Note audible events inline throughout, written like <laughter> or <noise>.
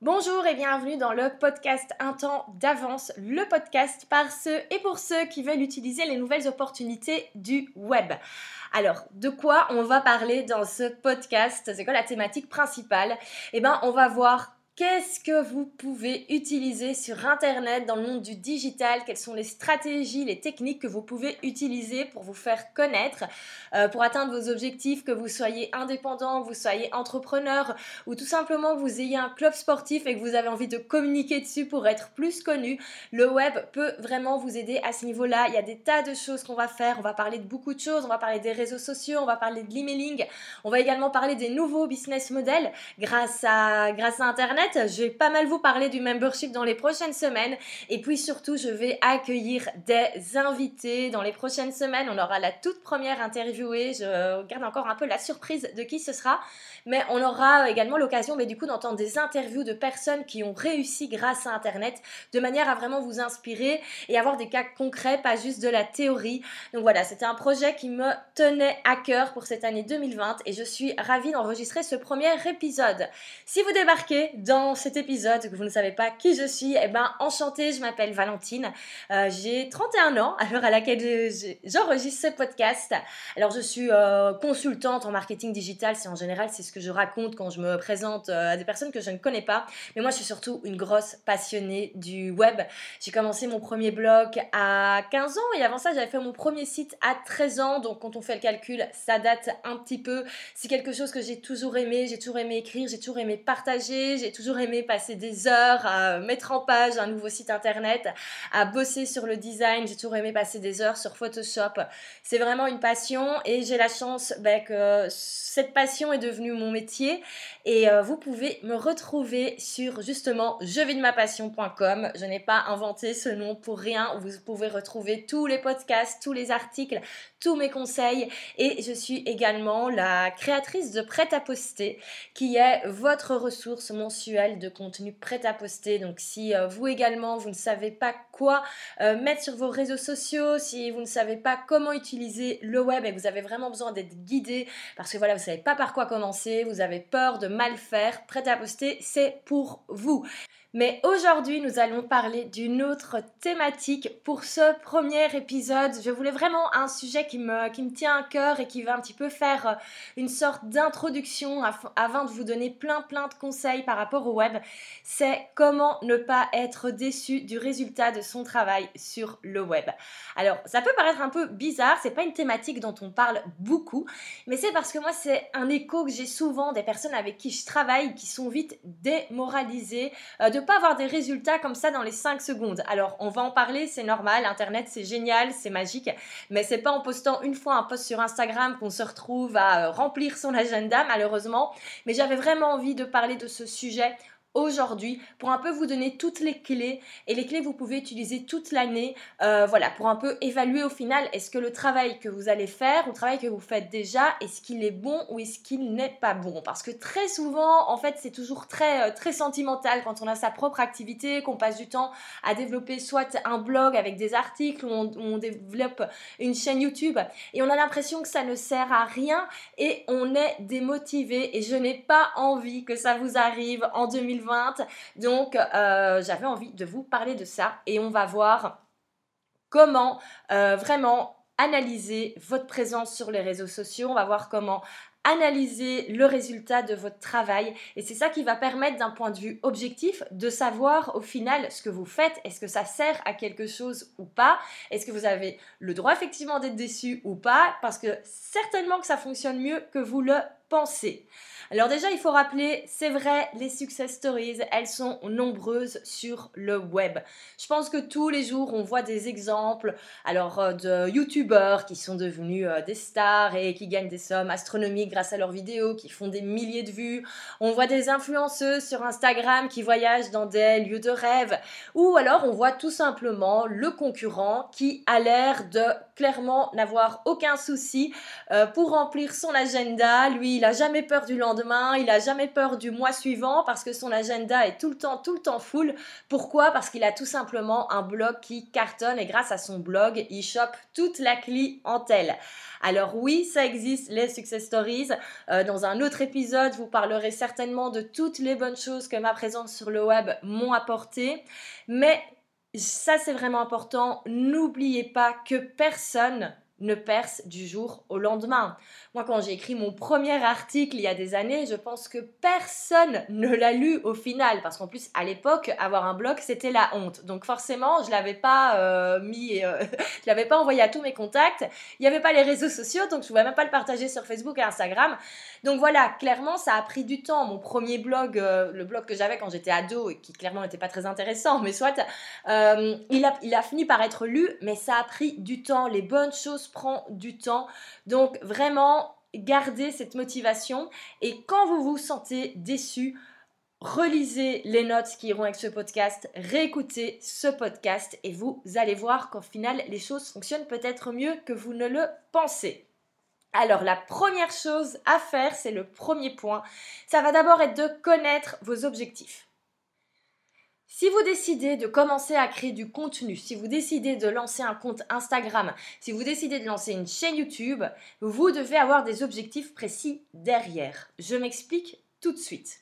Bonjour et bienvenue dans le podcast Un temps d'avance, le podcast par ceux et pour ceux qui veulent utiliser les nouvelles opportunités du web. Alors, de quoi on va parler dans ce podcast? C'est quoi la thématique principale? Eh bien, on va voir Qu'est-ce que vous pouvez utiliser sur Internet dans le monde du digital? Quelles sont les stratégies, les techniques que vous pouvez utiliser pour vous faire connaître, euh, pour atteindre vos objectifs, que vous soyez indépendant, vous soyez entrepreneur ou tout simplement vous ayez un club sportif et que vous avez envie de communiquer dessus pour être plus connu? Le web peut vraiment vous aider à ce niveau-là. Il y a des tas de choses qu'on va faire. On va parler de beaucoup de choses. On va parler des réseaux sociaux, on va parler de l'emailing. On va également parler des nouveaux business models grâce à, grâce à Internet je vais pas mal vous parler du membership dans les prochaines semaines. Et puis surtout, je vais accueillir des invités dans les prochaines semaines. On aura la toute première interviewée. Je garde encore un peu la surprise de qui ce sera. Mais on aura également l'occasion mais du coup d'entendre des interviews de personnes qui ont réussi grâce à Internet de manière à vraiment vous inspirer et avoir des cas concrets, pas juste de la théorie. Donc voilà, c'était un projet qui me tenait à cœur pour cette année 2020 et je suis ravie d'enregistrer ce premier épisode. Si vous débarquez dans dans cet épisode que vous ne savez pas qui je suis, eh ben enchantée, je m'appelle Valentine. Euh, j'ai 31 ans à l'heure à laquelle j'enregistre ce podcast. Alors je suis euh, consultante en marketing digital, c'est en général c'est ce que je raconte quand je me présente euh, à des personnes que je ne connais pas. Mais moi je suis surtout une grosse passionnée du web. J'ai commencé mon premier blog à 15 ans et avant ça j'avais fait mon premier site à 13 ans. Donc quand on fait le calcul, ça date un petit peu. C'est quelque chose que j'ai toujours aimé, j'ai toujours aimé écrire, j'ai toujours aimé partager, j'ai toujours aimé passer des heures à mettre en page un nouveau site internet, à bosser sur le design. J'ai toujours aimé passer des heures sur Photoshop. C'est vraiment une passion et j'ai la chance ben, que cette passion est devenue mon métier. Et euh, vous pouvez me retrouver sur justement jevidemapassion.com. Je n'ai pas inventé ce nom pour rien. Vous pouvez retrouver tous les podcasts, tous les articles, tous mes conseils. Et je suis également la créatrice de Prêt à poster, qui est votre ressource de contenu prêt à poster. Donc si euh, vous également, vous ne savez pas quoi euh, mettre sur vos réseaux sociaux, si vous ne savez pas comment utiliser le web et que vous avez vraiment besoin d'être guidé parce que voilà, vous savez pas par quoi commencer, vous avez peur de mal faire, prêt à poster, c'est pour vous. Mais aujourd'hui, nous allons parler d'une autre thématique pour ce premier épisode. Je voulais vraiment un sujet qui me, qui me tient à cœur et qui va un petit peu faire euh, une sorte d'introduction avant de vous donner plein plein de conseils par rapport au web. C'est comment ne pas être déçu du résultat de son travail sur le web. Alors, ça peut paraître un peu bizarre, c'est pas une thématique dont on parle beaucoup, mais c'est parce que moi, c'est un écho que j'ai souvent des personnes avec qui je travaille qui sont vite démoralisées. Euh, pas avoir des résultats comme ça dans les 5 secondes. Alors, on va en parler, c'est normal, Internet c'est génial, c'est magique, mais c'est pas en postant une fois un post sur Instagram qu'on se retrouve à euh, remplir son agenda, malheureusement. Mais j'avais vraiment envie de parler de ce sujet aujourd'hui pour un peu vous donner toutes les clés. Et les clés vous pouvez utiliser toute l'année euh, voilà pour un peu évaluer au final est-ce que le travail que vous allez faire ou le travail que vous faites déjà est-ce qu'il est bon ou est-ce qu'il n'est pas bon? Parce que très souvent en fait c'est toujours très euh, très sentimental quand on a sa propre activité qu'on passe du temps à développer soit un blog avec des articles ou on, on développe une chaîne YouTube et on a l'impression que ça ne sert à rien et on est démotivé et je n'ai pas envie que ça vous arrive en 2020 donc, euh, j'avais envie de vous parler de ça et on va voir comment euh, vraiment analyser votre présence sur les réseaux sociaux. On va voir comment analyser le résultat de votre travail et c'est ça qui va permettre d'un point de vue objectif de savoir au final ce que vous faites, est-ce que ça sert à quelque chose ou pas, est-ce que vous avez le droit effectivement d'être déçu ou pas? Parce que certainement que ça fonctionne mieux que vous le Alors déjà, il faut rappeler, c'est vrai, les success stories, elles sont nombreuses sur le web. Je pense que tous les jours, on voit des exemples alors euh, de youtubeurs qui sont devenus euh, des stars et qui gagnent des sommes astronomiques grâce à leurs vidéos, qui font des milliers de vues. On voit des influenceuses sur Instagram qui voyagent dans des lieux de rêve. Ou alors, on voit tout simplement le concurrent qui a l'air de clairement n'avoir aucun souci euh, pour remplir son agenda. Lui, il a jamais peur du lendemain, il a jamais peur du mois suivant parce que son agenda est tout le temps, tout le temps full. Pourquoi? Parce qu'il a tout simplement un blog qui cartonne et grâce à son blog, il chope toute la clientèle. Alors oui, ça existe, les success stories. Euh, dans un autre épisode, vous parlerez certainement de toutes les bonnes choses que ma présence sur le web m'ont apporté. Mais ça, c'est vraiment important. N'oubliez pas que personne ne perce du jour au lendemain. Moi, quand j'ai écrit mon premier article il y a des années, je pense que personne ne l'a lu au final, parce qu'en plus, à l'époque, avoir un blog, c'était la honte. Donc forcément, je l'avais pas euh, mis, euh, <laughs> je l'avais pas envoyé à tous mes contacts. Il n'y avait pas les réseaux sociaux, donc je pouvais même pas le partager sur Facebook et Instagram. Donc voilà, clairement, ça a pris du temps. Mon premier blog, euh, le blog que j'avais quand j'étais ado et qui clairement n'était pas très intéressant, mais soit, il, a, il a fini par être lu, mais ça a pris du temps. Les bonnes choses prennent du temps. Donc vraiment, gardez cette motivation et quand vous vous sentez déçu, relisez les notes qui iront avec ce podcast, réécoutez ce podcast et vous allez voir qu'au final les choses fonctionnent peut-être mieux que vous ne le pensez. Alors la première chose à faire, c'est le premier point, ça va d'abord être de connaître vos objectifs. Si vous décidez de commencer à créer du contenu, si vous décidez de lancer un compte Instagram, si vous décidez de lancer une chaîne YouTube, vous devez avoir des objectifs précis derrière. Je m'explique tout de suite.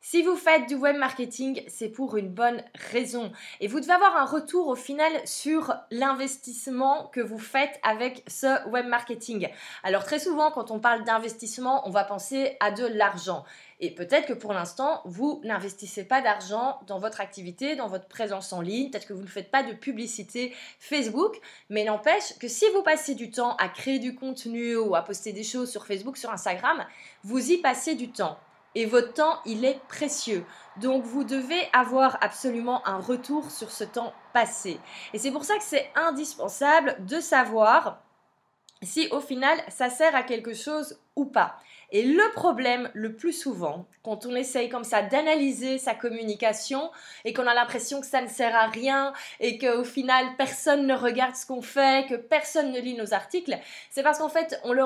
Si vous faites du web marketing, c'est pour une bonne raison. Et vous devez avoir un retour au final sur l'investissement que vous faites avec ce web marketing. Alors très souvent, quand on parle d'investissement, on va penser à de l'argent. Et peut-être que pour l'instant, vous n'investissez pas d'argent dans votre activité, dans votre présence en ligne, peut-être que vous ne faites pas de publicité Facebook, mais n'empêche que si vous passez du temps à créer du contenu ou à poster des choses sur Facebook, sur Instagram, vous y passez du temps. Et votre temps, il est précieux. Donc vous devez avoir absolument un retour sur ce temps passé. Et c'est pour ça que c'est indispensable de savoir si au final ça sert à quelque chose ou pas. Et le problème le plus souvent, quand on essaye comme ça d'analyser sa communication et qu'on a l'impression que ça ne sert à rien et qu'au final personne ne regarde ce qu'on fait, que personne ne lit nos articles, c'est parce qu'en fait on,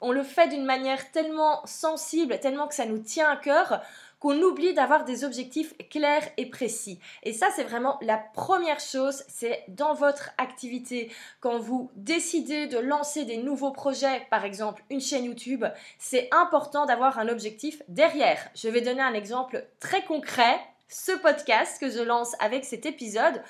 on le fait d'une manière tellement sensible, tellement que ça nous tient à cœur qu'on oublie d'avoir des objectifs clairs et précis. Et ça, c'est vraiment la première chose, c'est dans votre activité, quand vous décidez de lancer des nouveaux projets, par exemple une chaîne YouTube, c'est important d'avoir un objectif derrière. Je vais donner un exemple très concret. Ce podcast que je lance avec cet épisode,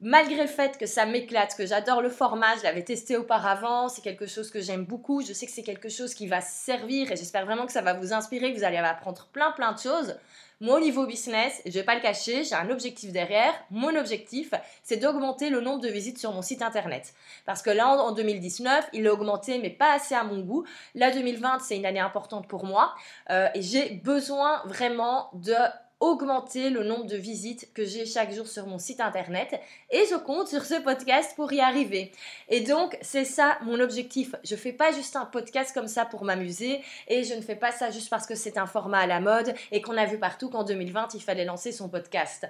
malgré le fait que ça m'éclate, que j'adore le format, je l'avais testé auparavant, c'est quelque chose que j'aime beaucoup, je sais que c'est quelque chose qui va servir et j'espère vraiment que ça va vous inspirer, que vous allez apprendre plein plein de choses. Moi, au niveau business, je vais pas le cacher, j'ai un objectif derrière. Mon objectif, c'est d'augmenter le nombre de visites sur mon site internet. Parce que là, en 2019, il a augmenté, mais pas assez à mon goût. Là, 2020, c'est une année importante pour moi. Euh, et j'ai besoin vraiment de augmenter le nombre de visites que j'ai chaque jour sur mon site internet et je compte sur ce podcast pour y arriver. Et donc, c'est ça mon objectif. Je fais pas juste un podcast comme ça pour m'amuser et je ne fais pas ça juste parce que c'est un format à la mode et qu'on a vu partout qu'en 2020, il fallait lancer son podcast.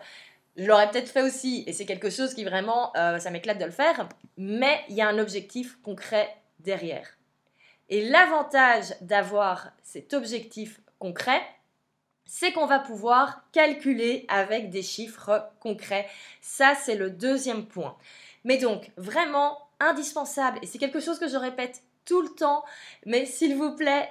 Je l'aurais peut-être fait aussi et c'est quelque chose qui vraiment, euh, ça m'éclate de le faire, mais il y a un objectif concret derrière. Et l'avantage d'avoir cet objectif concret, c'est qu'on va pouvoir calculer avec des chiffres concrets. Ça, c'est le deuxième point. Mais donc, vraiment indispensable, et c'est quelque chose que je répète tout le temps, mais s'il vous plaît,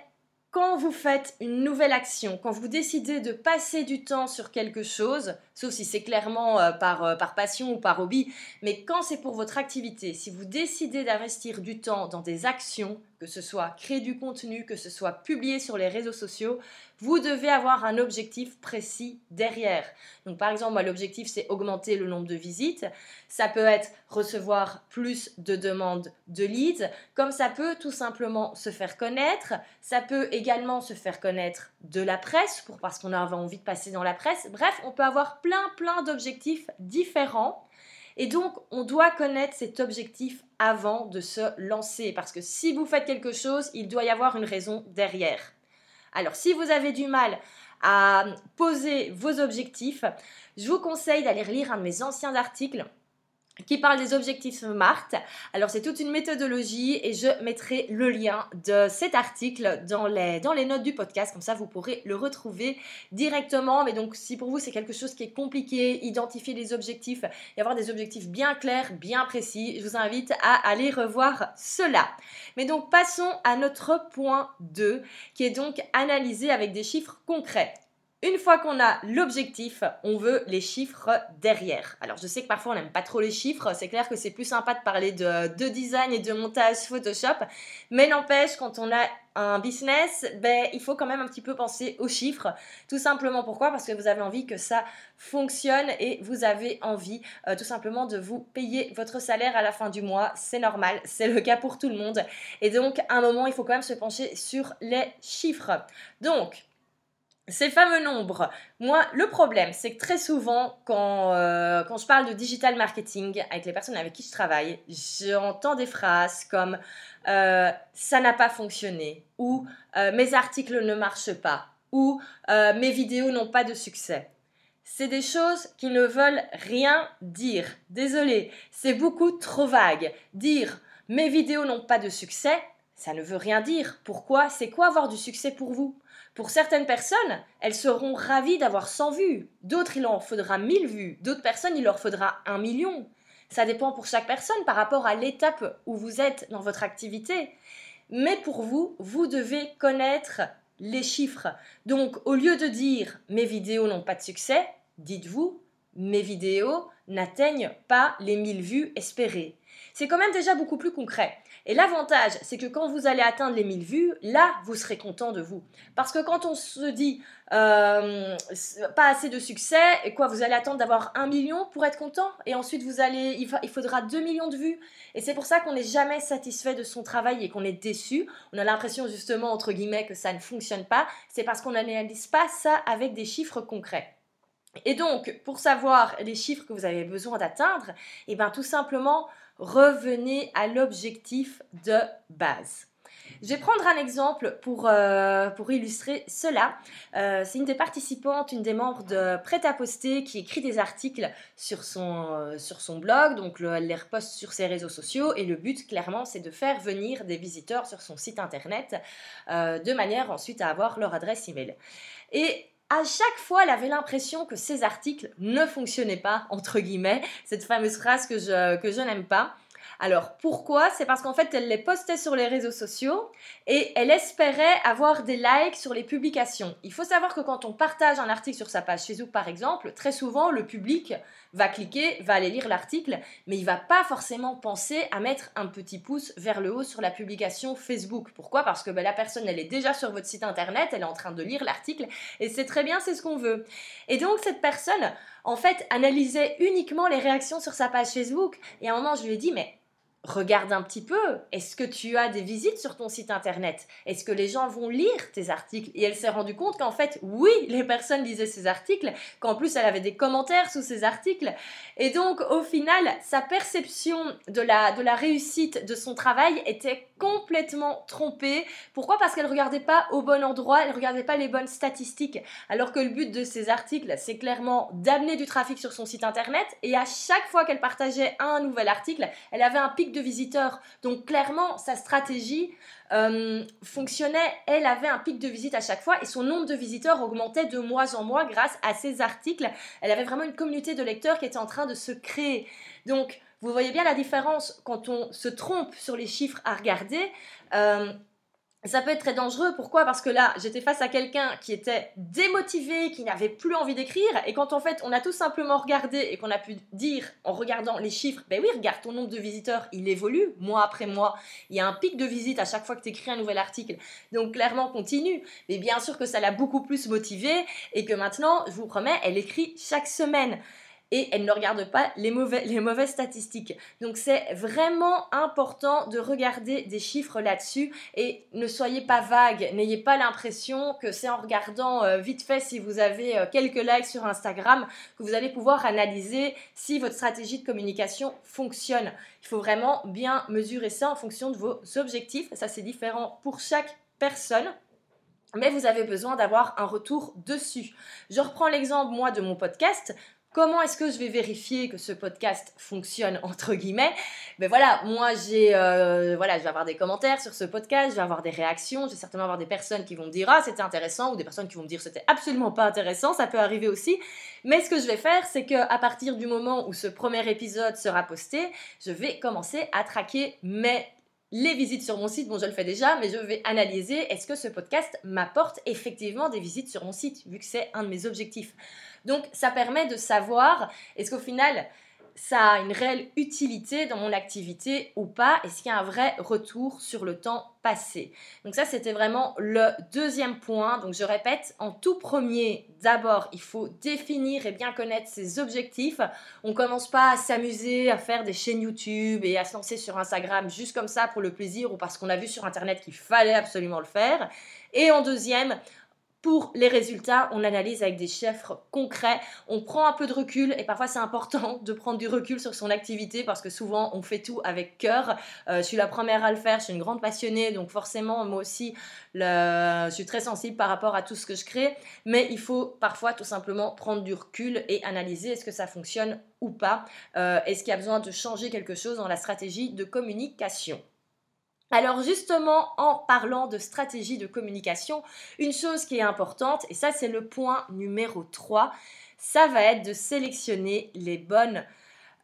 quand vous faites une nouvelle action, quand vous décidez de passer du temps sur quelque chose, sauf si c'est clairement euh, par, euh, par passion ou par hobby, mais quand c'est pour votre activité, si vous décidez d'investir du temps dans des actions, que ce soit créer du contenu, que ce soit publier sur les réseaux sociaux, vous devez avoir un objectif précis derrière. Donc par exemple, moi l'objectif c'est augmenter le nombre de visites, ça peut être recevoir plus de demandes de leads, comme ça peut tout simplement se faire connaître, ça peut également se faire connaître de la presse pour parce qu'on a envie de passer dans la presse. Bref, on peut avoir plein plein d'objectifs différents. Et donc, on doit connaître cet objectif avant de se lancer. Parce que si vous faites quelque chose, il doit y avoir une raison derrière. Alors, si vous avez du mal à poser vos objectifs, je vous conseille d'aller lire un de mes anciens articles qui parle des objectifs SMART. Alors c'est toute une méthodologie et je mettrai le lien de cet article dans les, notes du podcast, comme ça vous pourrez le retrouver directement. Mais donc si pour vous c'est quelque chose qui est compliqué, identifier les objectifs et avoir des objectifs bien clairs, bien précis, je vous invite à aller revoir cela. Mais donc passons à notre point 2 qui est donc analysé avec des chiffres concrets. Une fois qu'on a l'objectif, on veut les chiffres derrière. Alors je sais que parfois on n'aime pas trop les chiffres, c'est clair que c'est plus sympa de parler de, design et de montage Photoshop, mais n'empêche quand on a un business, ben, il faut quand même un petit peu penser aux chiffres. Tout simplement pourquoi? Parce que vous avez envie que ça fonctionne et vous avez envie euh, tout simplement de vous payer votre salaire à la fin du mois. C'est normal, c'est le cas pour tout le monde. Et donc à un moment, il faut quand même se pencher sur les chiffres. Donc, ces fameux nombres, moi, le problème, c'est que très souvent, quand, euh, quand je parle de digital marketing avec les personnes avec qui je travaille, j'entends des phrases comme euh, ça n'a pas fonctionné ou euh, mes articles ne marchent pas ou mes vidéos n'ont pas de succès. C'est des choses qui ne veulent rien dire. Désolé, c'est beaucoup trop vague. Dire mes vidéos n'ont pas de succès, ça ne veut rien dire. Pourquoi? C'est quoi avoir du succès pour vous? Pour certaines personnes, elles seront ravies d'avoir 100 vues. D'autres, il leur faudra 1000 vues. D'autres personnes, il leur faudra 1 million. Ça dépend pour chaque personne par rapport à l'étape où vous êtes dans votre activité. Mais pour vous, vous devez connaître les chiffres. Donc, au lieu de dire mes vidéos n'ont pas de succès, dites-vous mes vidéos n'atteignent pas les 1000 vues espérées. C'est quand même déjà beaucoup plus concret. Et l'avantage, c'est que quand vous allez atteindre les 1000 vues, là, vous serez content de vous. Parce que quand on se dit euh, pas assez de succès, et quoi, vous allez attendre d'avoir un million pour être content, et ensuite vous allez, il, faudra 2 millions de vues. Et c'est pour ça qu'on n'est jamais satisfait de son travail et qu'on est déçu. On a l'impression justement, entre guillemets, que ça ne fonctionne pas. C'est parce qu'on n'analyse pas ça avec des chiffres concrets. Et donc, pour savoir les chiffres que vous avez besoin d'atteindre, eh bien tout simplement, revenez à l'objectif de base. Je vais prendre un exemple pour, euh, illustrer cela. Euh, c'est une des participantes, une des membres de Prêt à poster qui écrit des articles sur son, euh, blog, donc elle les reposte sur ses réseaux sociaux et le but clairement c'est de faire venir des visiteurs sur son site internet de manière ensuite à avoir leur adresse email. Et à chaque fois, elle avait l'impression que ses articles ne fonctionnaient pas, entre guillemets, cette fameuse phrase que je, que je n'aime pas. Alors pourquoi? C'est parce qu'en fait elle les postait sur les réseaux sociaux et elle espérait avoir des likes sur les publications. Il faut savoir que quand on partage un article sur sa page Facebook par exemple, très souvent le public va cliquer, va aller lire l'article, mais il va pas forcément penser à mettre un petit pouce vers le haut sur la publication Facebook. Pourquoi? Parce que ben, la personne elle est déjà sur votre site internet, elle est en train de lire l'article et c'est très bien, c'est ce qu'on veut. Et donc cette personne en fait analysait uniquement les réactions sur sa page Facebook et à un moment je lui ai dit mais regarde un petit peu. Est-ce que tu as des visites sur ton site internet? Est-ce que les gens vont lire tes articles? Et elle s'est rendue compte qu'en fait, oui, les personnes lisaient ses articles, qu'en plus elle avait des commentaires sous ses articles. Et donc, au final, sa perception de la, de la réussite de son travail était complètement trompée. Pourquoi? Parce qu'elle ne regardait pas au bon endroit, elle ne regardait pas les bonnes statistiques. Alors que le but de ces articles, c'est clairement d'amener du trafic sur son site internet. Et à chaque fois qu'elle partageait un nouvel article, elle avait un pic de visiteurs. Donc clairement, sa stratégie euh, fonctionnait. Elle avait un pic de visite à chaque fois et son nombre de visiteurs augmentait de mois en mois grâce à ses articles. Elle avait vraiment une communauté de lecteurs qui était en train de se créer. Donc, vous voyez bien la différence quand on se trompe sur les chiffres à regarder. Euh, ça peut être très dangereux. Pourquoi? Parce que là, j'étais face à quelqu'un qui était démotivé, qui n'avait plus envie d'écrire. Et quand en fait, on a tout simplement regardé et qu'on a pu dire en regardant les chiffres, ben oui, regarde, ton nombre de visiteurs, il évolue mois après mois. Il y a un pic de visite à chaque fois que tu écris un nouvel article. Donc clairement, continue. Mais bien sûr que ça l'a beaucoup plus motivé et que maintenant, je vous promets, elle écrit chaque semaine et elle ne regarde pas les, mauvais, les mauvaises statistiques. Donc c'est vraiment important de regarder des chiffres là-dessus et ne soyez pas vague, n'ayez pas l'impression que c'est en regardant euh, vite fait si vous avez euh, quelques likes sur Instagram que vous allez pouvoir analyser si votre stratégie de communication fonctionne. Il faut vraiment bien mesurer ça en fonction de vos objectifs. Ça c'est différent pour chaque personne mais vous avez besoin d'avoir un retour dessus. Je reprends l'exemple moi de mon podcast. Comment est-ce que je vais vérifier que ce podcast fonctionne <laughs> entre guillemets? Ben voilà, moi j'ai euh, voilà, je vais avoir des commentaires sur ce podcast, je vais avoir des réactions, je vais certainement avoir des personnes qui vont me dire ah c'était intéressant ou des personnes qui vont me dire c'était absolument pas intéressant, ça peut arriver aussi. Mais ce que je vais faire, c'est que à partir du moment où ce premier épisode sera posté, je vais commencer à traquer mes les visites sur mon site, bon je le fais déjà, mais je vais analyser est-ce que ce podcast m'apporte effectivement des visites sur mon site, vu que c'est un de mes objectifs? Donc ça permet de savoir est-ce qu'au final ça a une réelle utilité dans mon activité ou pas Est-ce qu'il y a un vrai retour sur le temps passé Donc ça, c'était vraiment le deuxième point. Donc je répète, en tout premier, d'abord, il faut définir et bien connaître ses objectifs. On commence pas à s'amuser, à faire des chaînes YouTube et à se lancer sur Instagram juste comme ça pour le plaisir ou parce qu'on a vu sur Internet qu'il fallait absolument le faire. Et en deuxième, pour les résultats, on analyse avec des chiffres concrets, on prend un peu de recul et parfois c'est important de prendre du recul sur son activité parce que souvent on fait tout avec cœur. Euh, je suis la première à le faire, je suis une grande passionnée donc forcément moi aussi je suis très sensible par rapport à tout ce que je crée mais il faut parfois tout simplement prendre du recul et analyser est-ce que ça fonctionne ou pas, euh, est-ce qu'il y a besoin de changer quelque chose dans la stratégie de communication? Alors justement, en parlant de stratégie de communication, une chose qui est importante, et ça c'est le point numéro 3, ça va être de sélectionner les bonnes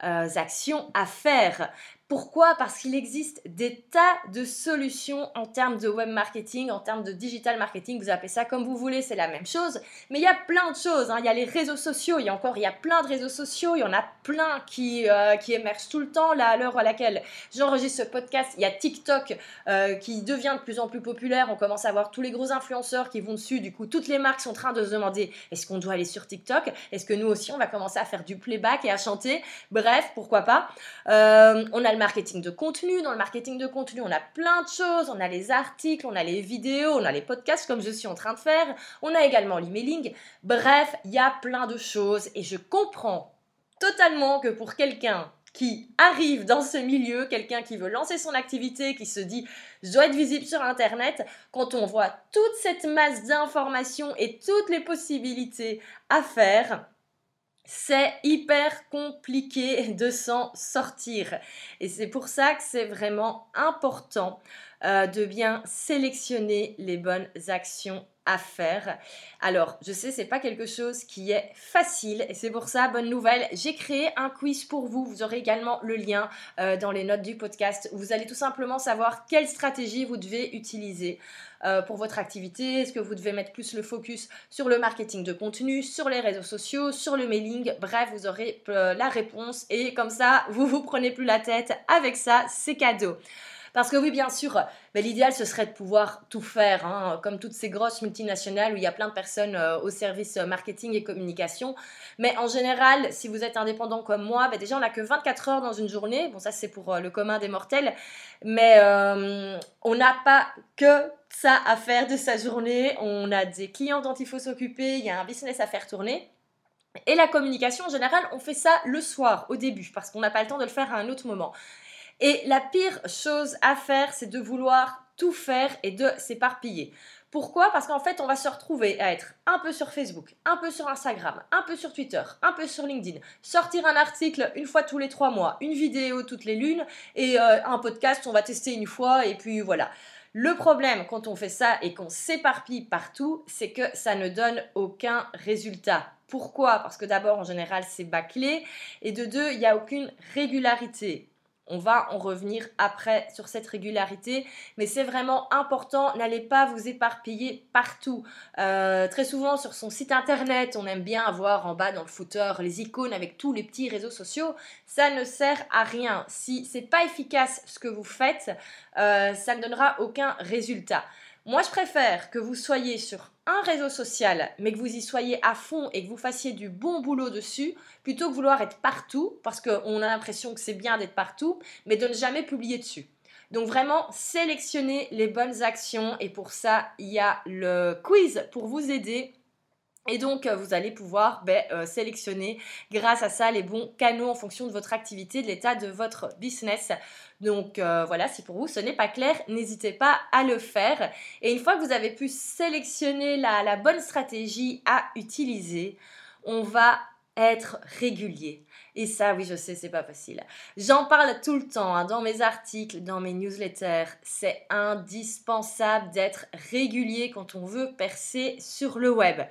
euh, actions à faire. Pourquoi? Parce qu'il existe des tas de solutions en termes de web marketing, en termes de digital marketing, vous appelez ça comme vous voulez, c'est la même chose. Mais il y a plein de choses, hein. il y a les réseaux sociaux, il y a encore, il y a plein de réseaux sociaux, il y en a plein qui, euh, émergent tout le temps. Là, à l'heure à laquelle j'enregistre ce podcast, il y a TikTok euh, qui devient de plus en plus populaire, on commence à voir tous les gros influenceurs qui vont dessus, du coup toutes les marques sont en train de se demander est-ce qu'on doit aller sur TikTok? Est-ce que nous aussi on va commencer à faire du playback et à chanter? Bref, pourquoi pas euh, On a marketing de contenu. Dans le marketing de contenu, on a plein de choses. On a les articles, on a les vidéos, on a les podcasts comme je suis en train de faire. On a également l'emailing. Bref, il y a plein de choses et je comprends totalement que pour quelqu'un qui arrive dans ce milieu, quelqu'un qui veut lancer son activité, qui se dit je dois être visible sur Internet, quand on voit toute cette masse d'informations et toutes les possibilités à faire, c'est hyper compliqué <laughs> de s'en sortir. Et c'est pour ça que c'est vraiment important euh, de bien sélectionner les bonnes actions à faire. Alors, je sais, c'est pas quelque chose qui est facile et c'est pour ça, bonne nouvelle, j'ai créé un quiz pour vous. Vous aurez également le lien euh, dans les notes du podcast vous allez tout simplement savoir quelle stratégie vous devez utiliser euh, pour votre activité. Est-ce que vous devez mettre plus le focus sur le marketing de contenu, sur les réseaux sociaux, sur le mailing? Bref, vous aurez euh, la réponse et comme ça, vous vous prenez plus la tête. Avec ça, c'est cadeau. Parce que oui, bien sûr, mais l'idéal, ce serait de pouvoir tout faire, hein, comme toutes ces grosses multinationales où il y a plein de personnes euh, au service euh, marketing et communication. Mais en général, si vous êtes indépendant comme moi, ben déjà, on n'a que 24 heures dans une journée. Bon, ça, c'est pour euh, le commun des mortels. Mais on n'a pas que ça à faire de sa journée. On a des clients dont il faut s'occuper, il y a un business à faire tourner. Et la communication, en général, on fait ça le soir, au début, parce qu'on n'a pas le temps de le faire à un autre moment. Et la pire chose à faire, c'est de vouloir tout faire et de s'éparpiller. Pourquoi? Parce qu'en fait, on va se retrouver à être un peu sur Facebook, un peu sur Instagram, un peu sur Twitter, un peu sur LinkedIn, sortir un article une fois tous les trois mois, une vidéo toutes les lunes et euh, un podcast, on va tester une fois et puis voilà. Le problème quand on fait ça et qu'on s'éparpille partout, c'est que ça ne donne aucun résultat. Pourquoi? Parce que d'abord, en général, c'est bâclé et de deux, il n'y a aucune régularité. On va en revenir après sur cette régularité, mais c'est vraiment important. N'allez pas vous éparpiller partout. Euh, très souvent sur son site internet, on aime bien avoir en bas dans le footer les icônes avec tous les petits réseaux sociaux. Ça ne sert à rien. Si c'est pas efficace ce que vous faites, euh, ça ne donnera aucun résultat. Moi, je préfère que vous soyez sur un réseau social, mais que vous y soyez à fond et que vous fassiez du bon boulot dessus, plutôt que vouloir être partout, parce qu'on a l'impression que c'est bien d'être partout, mais de ne jamais publier dessus. Donc vraiment, sélectionnez les bonnes actions et pour ça, il y a le quiz pour vous aider et donc, euh, vous allez pouvoir ben, euh, sélectionner grâce à ça les bons canaux en fonction de votre activité, de l'état de votre business. Donc euh, voilà, si pour vous ce n'est pas clair, n'hésitez pas à le faire. Et une fois que vous avez pu sélectionner la, bonne stratégie à utiliser, on va être régulier. Et ça, oui, je sais, c'est pas facile. J'en parle tout le temps hein, dans mes articles, dans mes newsletters. C'est indispensable d'être régulier quand on veut percer sur le web.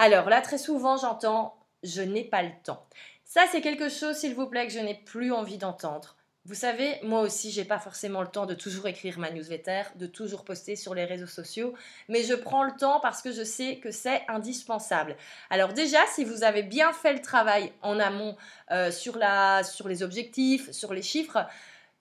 Alors là, très souvent, j'entends je n'ai pas le temps. Ça, c'est quelque chose, s'il vous plaît, que je n'ai plus envie d'entendre. Vous savez, moi aussi, j'ai pas forcément le temps de toujours écrire ma newsletter, de toujours poster sur les réseaux sociaux, mais je prends le temps parce que je sais que c'est indispensable. Alors déjà, si vous avez bien fait le travail en amont euh, sur, les objectifs, sur les chiffres,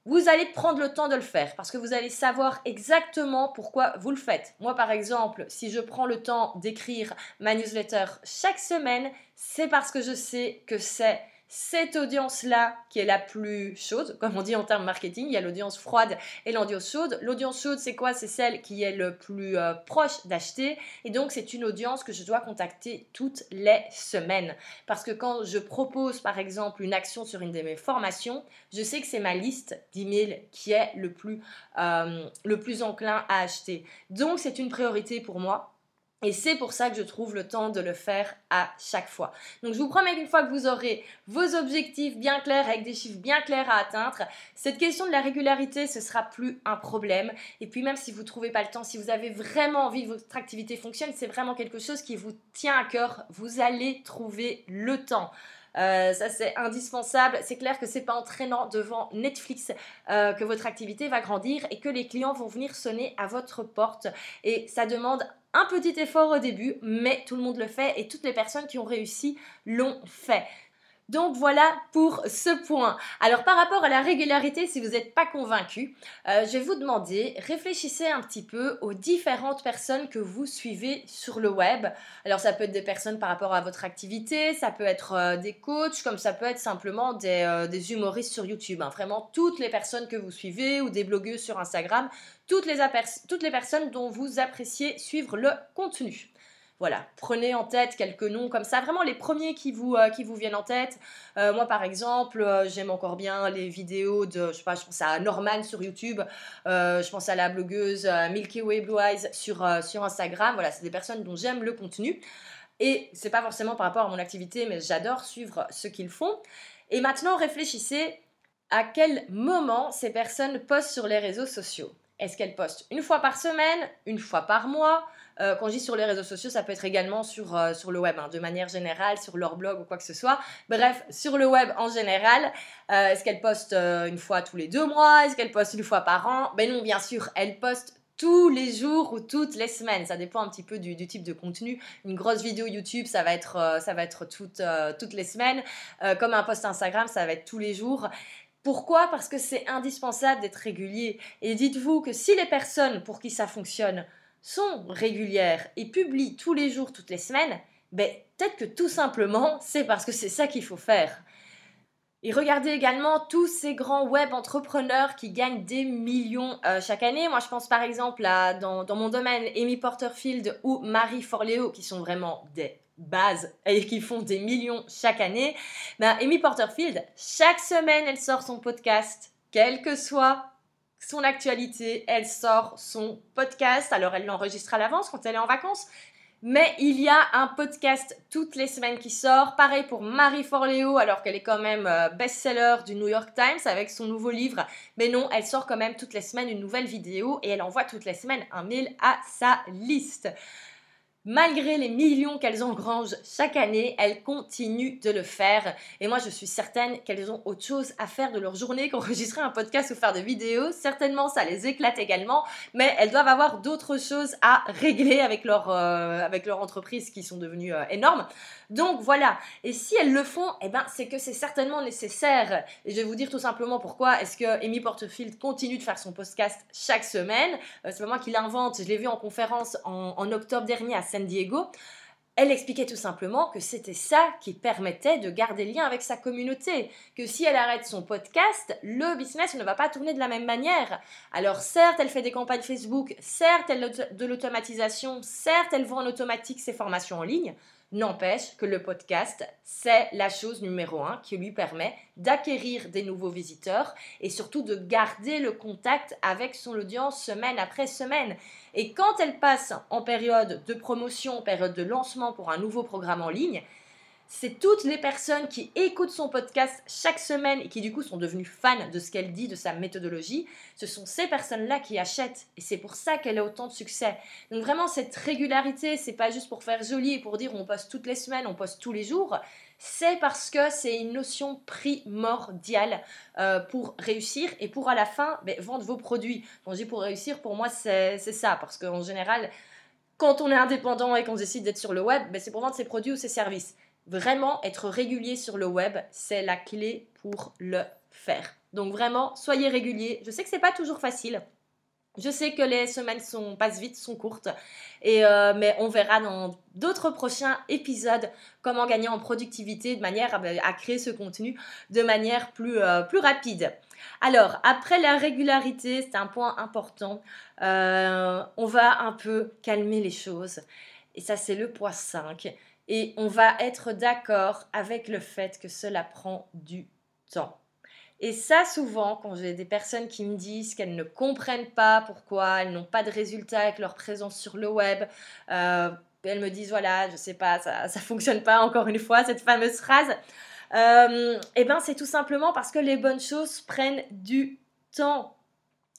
vous allez prendre le temps de le faire parce que vous allez savoir exactement pourquoi vous le faites. Moi, par exemple, si je prends le temps d'écrire ma newsletter chaque semaine, c'est parce que je sais que c'est cette audience-là qui est la plus chaude, comme on dit en termes marketing, il y a l'audience froide et l'audience chaude. L'audience chaude, c'est quoi? C'est celle qui est le plus euh, proche d'acheter. Et donc, c'est une audience que je dois contacter toutes les semaines. Parce que quand je propose, par exemple, une action sur une de mes formations, je sais que c'est ma liste d'emails qui est le plus, euh, le plus enclin à acheter. Donc, c'est une priorité pour moi. Et c'est pour ça que je trouve le temps de le faire à chaque fois. Donc je vous promets qu'une fois que vous aurez vos objectifs bien clairs avec des chiffres bien clairs à atteindre, cette question de la régularité, ce sera plus un problème. Et puis même si vous ne trouvez pas le temps, si vous avez vraiment envie que votre activité fonctionne, c'est vraiment quelque chose qui vous tient à cœur, vous allez trouver le temps. Euh, ça, c'est indispensable. C'est clair que c'est pas en traînant devant Netflix euh, que votre activité va grandir et que les clients vont venir sonner à votre porte. Et ça demande un petit effort au début, mais tout le monde le fait et toutes les personnes qui ont réussi l'ont fait. Donc voilà pour ce point. Alors par rapport à la régularité, si vous n'êtes pas convaincu, euh, je vais vous demander, réfléchissez un petit peu aux différentes personnes que vous suivez sur le web. Alors ça peut être des personnes par rapport à votre activité, ça peut être euh, des coachs, comme ça peut être simplement des, euh, humoristes sur YouTube. Hein. Vraiment toutes les personnes que vous suivez ou des blogueuses sur Instagram, toutes les, personnes dont vous appréciez suivre le contenu. Voilà, prenez en tête quelques noms comme ça, vraiment les premiers qui vous, euh, viennent en tête. Euh, moi, par exemple, euh, j'aime encore bien les vidéos de, je sais pas, je pense à Norman sur YouTube, je pense à la blogueuse Milky Way Blue Eyes sur, sur Instagram. Voilà, c'est des personnes dont j'aime le contenu. Et c'est pas forcément par rapport à mon activité, mais j'adore suivre ce qu'ils font. Et maintenant, réfléchissez à quel moment ces personnes postent sur les réseaux sociaux. Est-ce qu'elles postent une fois par semaine, une fois par mois? Euh, quand je dis sur les réseaux sociaux, ça peut être également sur, euh, le web, hein, de manière générale, sur leur blog ou quoi que ce soit. Bref, sur le web en général, euh, est-ce qu'elle poste une fois tous les deux mois? Est-ce qu'elle poste une fois par an? Ben non, bien sûr, elle poste tous les jours ou toutes les semaines. Ça dépend un petit peu du, type de contenu. Une grosse vidéo YouTube, ça va être, toutes les semaines. comme un post Instagram, ça va être tous les jours. Pourquoi? Parce que c'est indispensable d'être régulier. Et dites-vous que si les personnes pour qui ça fonctionne sont régulières et publient tous les jours, toutes les semaines, ben, peut-être que tout simplement, <laughs> c'est parce que c'est ça qu'il faut faire. Et regardez également tous ces grands web entrepreneurs qui gagnent des millions euh, chaque année. Moi, je pense par exemple à, dans, mon domaine, Amy Porterfield ou Marie Forleo, qui sont vraiment des bases et qui font des millions chaque année. Ben, Amy Porterfield, chaque semaine, elle sort son podcast, quel que soit son actualité, elle sort son podcast. Alors elle l'enregistre à l'avance quand elle est en vacances. Mais il y a un podcast toutes les semaines qui sort. Pareil pour Marie Forleo, alors qu'elle est quand même euh, best-seller du New York Times avec son nouveau livre. Mais non, elle sort quand même toutes les semaines une nouvelle vidéo et elle envoie toutes les semaines un mail à sa liste. Malgré les millions qu'elles engrangent chaque année, elles continuent de le faire. Et moi, je suis certaine qu'elles ont autre chose à faire de leur journée qu'enregistrer un podcast ou faire des vidéos. Certainement, ça les éclate également, mais elles doivent avoir d'autres choses à régler avec leur, euh, avec leur entreprise qui sont devenues euh, énormes. Donc voilà. Et si elles le font, eh ben, c'est que c'est certainement nécessaire. Et je vais vous dire tout simplement pourquoi est-ce que Amy Porterfield continue de faire son podcast chaque semaine? Euh, c'est pas moi qui l'invente. Je l'ai vu en conférence en, en octobre dernier à Diego. Elle expliquait tout simplement que c'était ça qui permettait de garder le lien avec sa communauté, que si elle arrête son podcast, le business ne va pas tourner de la même manière. Alors certes, elle fait des campagnes Facebook, certes, elle de l'automatisation, certes, elle vend en automatique ses formations en ligne, N'empêche que le podcast, c'est la chose numéro un qui lui permet d'acquérir des nouveaux visiteurs et surtout de garder le contact avec son audience semaine après semaine. Et quand elle passe en période de promotion, période de lancement pour un nouveau programme en ligne, c'est toutes les personnes qui écoutent son podcast chaque semaine et qui du coup sont devenues fans de ce qu'elle dit, de sa méthodologie. Ce sont ces personnes-là qui achètent et c'est pour ça qu'elle a autant de succès. Donc vraiment cette régularité, c'est pas juste pour faire joli et pour dire on poste toutes les semaines, on poste tous les jours. C'est parce que c'est une notion primordiale euh, pour réussir et pour à la fin ben, vendre vos produits. Quand je dis pour réussir, pour moi c'est ça parce qu'en général, quand on est indépendant et qu'on décide d'être sur le web, ben, c'est pour vendre ses produits ou ses services. Vraiment, être régulier sur le web, c'est la clé pour le faire. Donc vraiment, soyez régulier. Je sais que c'est pas toujours facile. Je sais que les semaines passent vite, sont courtes, et, euh, mais on verra dans d'autres prochains épisodes comment gagner en productivité de manière à, créer ce contenu de manière plus, euh, plus rapide. Alors, après la régularité, c'est un point important, euh, on va un peu calmer les choses. Et ça, c'est le point 5 et on va être d'accord avec le fait que cela prend du temps. Et ça, souvent, quand j'ai des personnes qui me disent qu'elles ne comprennent pas pourquoi elles n'ont pas de résultats avec leur présence sur le web, euh, elles me disent voilà, je sais pas, ça, ne fonctionne pas encore une fois cette fameuse phrase. Euh, eh ben, c'est tout simplement parce que les bonnes choses prennent du temps.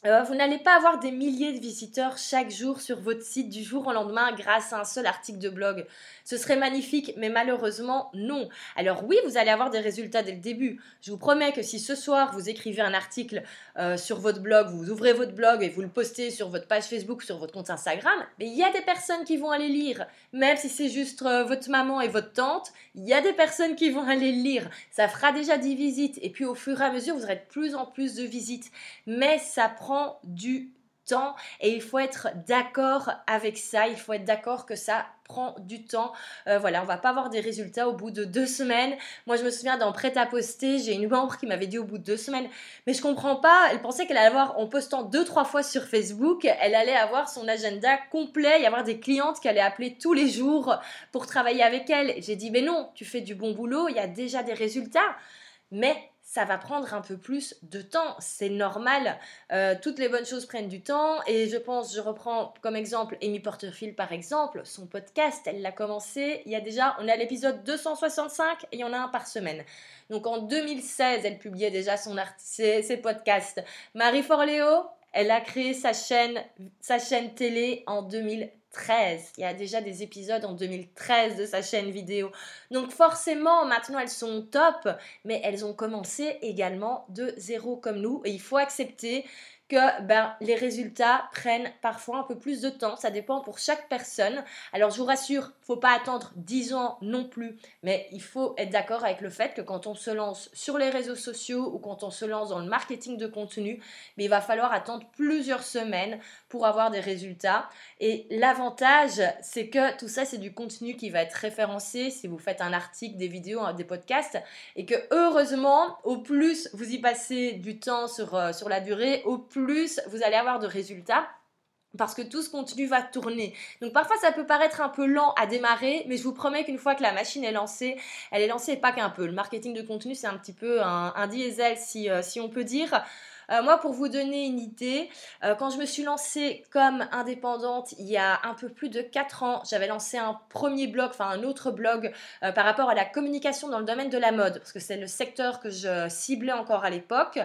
Euh, vous n'allez pas avoir des milliers de visiteurs chaque jour sur votre site du jour au lendemain grâce à un seul article de blog. Ce serait magnifique, mais malheureusement non. Alors oui, vous allez avoir des résultats dès le début. Je vous promets que si ce soir vous écrivez un article euh, sur votre blog, vous ouvrez votre blog et vous le postez sur votre page Facebook, sur votre compte Instagram, il y a des personnes qui vont aller lire. Même si c'est juste euh, votre maman et votre tante, il y a des personnes qui vont aller lire. Ça fera déjà 10 visites et puis au fur et à mesure, vous aurez de plus en plus de visites. Mais ça prend du temps et il faut être d'accord avec ça, il faut être d'accord que ça prend du temps. Euh, voilà, on va pas avoir des résultats au bout de deux semaines. Moi, je me souviens dans Prêt à poster, j'ai une membre qui m'avait dit au bout de deux semaines, mais je comprends pas, elle pensait qu'elle allait avoir, en postant deux, trois fois sur Facebook, elle allait avoir son agenda complet, y avoir des clientes qui allaient appeler tous les jours pour travailler avec elle. J'ai dit, mais non, tu fais du bon boulot, il y a déjà des résultats. Mais ça va prendre un peu plus de temps. C'est normal. Euh, toutes les bonnes choses prennent du temps. Et je pense, je reprends comme exemple Amy Porterfield par exemple, son podcast, elle l'a commencé il y a déjà, on est à l'épisode 265 et il y en a un par semaine. Donc en 2016, elle publiait déjà son ses, podcasts. Marie Forleo, elle a créé sa chaîne, sa chaîne télé en 2013. Il y a déjà des épisodes en 2013 de sa chaîne vidéo. Donc forcément, maintenant elles sont top, mais elles ont commencé également de zéro comme nous. Et il faut accepter que ben, les résultats prennent parfois un peu plus de temps. Ça dépend pour chaque personne. Alors je vous rassure, faut pas attendre 10 ans non plus, mais il faut être d'accord avec le fait que quand on se lance sur les réseaux sociaux ou quand on se lance dans le marketing de contenu, il va falloir attendre plusieurs semaines pour avoir des résultats. Et l'avantage, c'est que tout ça, c'est du contenu qui va être référencé si vous faites un article, des vidéos, des podcasts, et que heureusement, au plus vous y passez du temps sur, euh, sur la durée, au plus vous allez avoir de résultats parce que tout ce contenu va tourner. Donc parfois ça peut paraître un peu lent à démarrer, mais je vous promets qu'une fois que la machine est lancée, elle est lancée pas qu'un peu. Le marketing de contenu c'est un petit peu un, diesel si, euh, si on peut dire. Euh, moi, pour vous donner une idée, euh, quand je me suis lancée comme indépendante il y a un peu plus de 4 ans, j'avais lancé un premier blog, enfin un autre blog par rapport à la communication dans le domaine de la mode, parce que c'est le secteur que je ciblais encore à l'époque.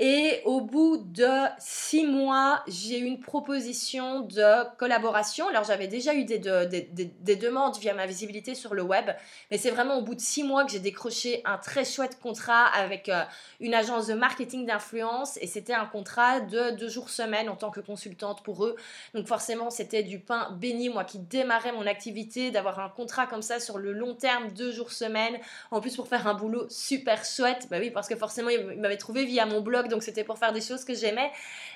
Et au bout de six mois, j'ai eu une proposition de collaboration. Alors j'avais déjà eu des, des, demandes via ma visibilité sur le web, mais c'est vraiment au bout de six mois que j'ai décroché un très chouette contrat avec euh, une agence de marketing d'influence et c'était un contrat de deux jours semaine en tant que consultante pour eux. Donc forcément, c'était du pain béni, moi qui démarrais mon activité, d'avoir un contrat comme ça sur le long terme, deux jours semaine, en plus pour faire un boulot super chouette. Bah oui, parce que forcément, il m'avait trouvé via mon blog donc c'était pour faire des choses que j'aimais.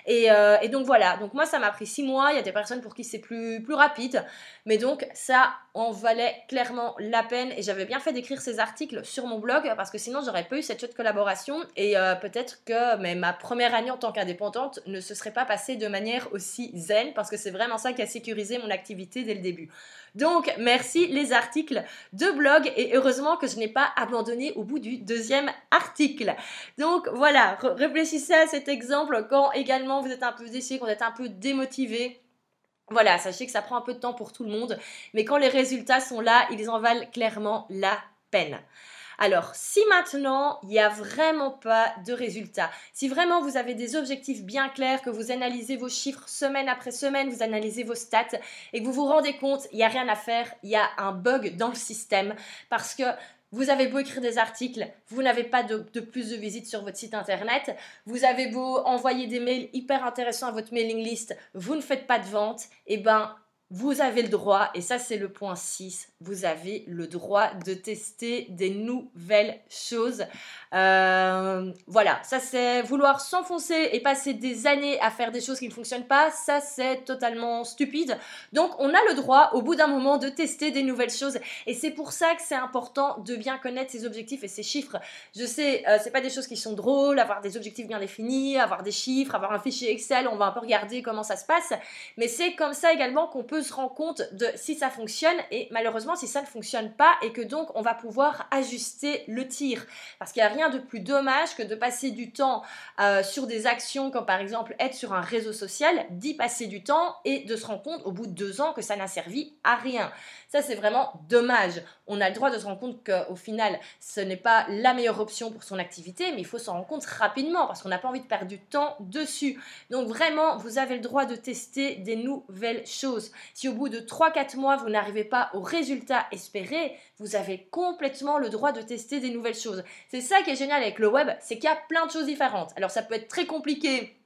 Euh, et, donc voilà, donc moi ça m'a pris six mois, il y a des personnes pour qui c'est plus, plus rapide, mais donc ça en valait clairement la peine et j'avais bien fait d'écrire ces articles sur mon blog parce que sinon j'aurais pas eu cette chouette collaboration et euh, peut-être que mais ma première année en tant qu'indépendante ne se serait pas passée de manière aussi zen parce que c'est vraiment ça qui a sécurisé mon activité dès le début. Donc, merci les articles de blog et heureusement que je n'ai pas abandonné au bout du deuxième article. Donc, voilà, réfléchissez à cet exemple quand également vous êtes un peu déçu, quand vous êtes un peu démotivé. Voilà, sachez que ça prend un peu de temps pour tout le monde, mais quand les résultats sont là, ils en valent clairement la peine. Alors, si maintenant, il n'y a vraiment pas de résultats, si vraiment vous avez des objectifs bien clairs, que vous analysez vos chiffres semaine après semaine, vous analysez vos stats et que vous vous rendez compte, il n'y a rien à faire, il y a un bug dans le système parce que vous avez beau écrire des articles, vous n'avez pas de, plus de visites sur votre site internet. Vous avez beau envoyer des mails hyper intéressants à votre mailing list, vous ne faites pas de vente. Eh ben, vous avez le droit, et ça c'est le point 6, vous avez le droit de tester des nouvelles choses. Euh, voilà, ça c'est vouloir s'enfoncer et passer des années à faire des choses qui ne fonctionnent pas, ça c'est totalement stupide. Donc on a le droit au bout d'un moment de tester des nouvelles choses et c'est pour ça que c'est important de bien connaître ses objectifs et ses chiffres. Je sais, euh, c'est pas des choses qui sont drôles, avoir des objectifs bien définis, avoir des chiffres, avoir un fichier Excel, on va un peu regarder comment ça se passe, mais c'est comme ça également qu'on peut se rendre compte de si ça fonctionne et malheureusement si ça ne fonctionne pas et que donc on va pouvoir ajuster le tir. Parce qu'il n'y a rien de plus dommage que de passer du temps euh, sur des actions comme par exemple être sur un réseau social, d'y passer du temps et de se rendre compte au bout de deux ans que ça n'a servi à rien. Ça, c'est vraiment dommage. On a le droit de se rendre compte qu'au final, ce n'est pas la meilleure option pour son activité, mais il faut s'en rendre compte rapidement parce qu'on n'a pas envie de perdre du temps dessus. Donc vraiment, vous avez le droit de tester des nouvelles choses. Si au bout de 3-4 mois, vous n'arrivez pas au résultat espéré, vous avez complètement le droit de tester des nouvelles choses. C'est ça qui est génial avec le web, c'est qu'il y a plein de choses différentes. Alors ça peut être très compliqué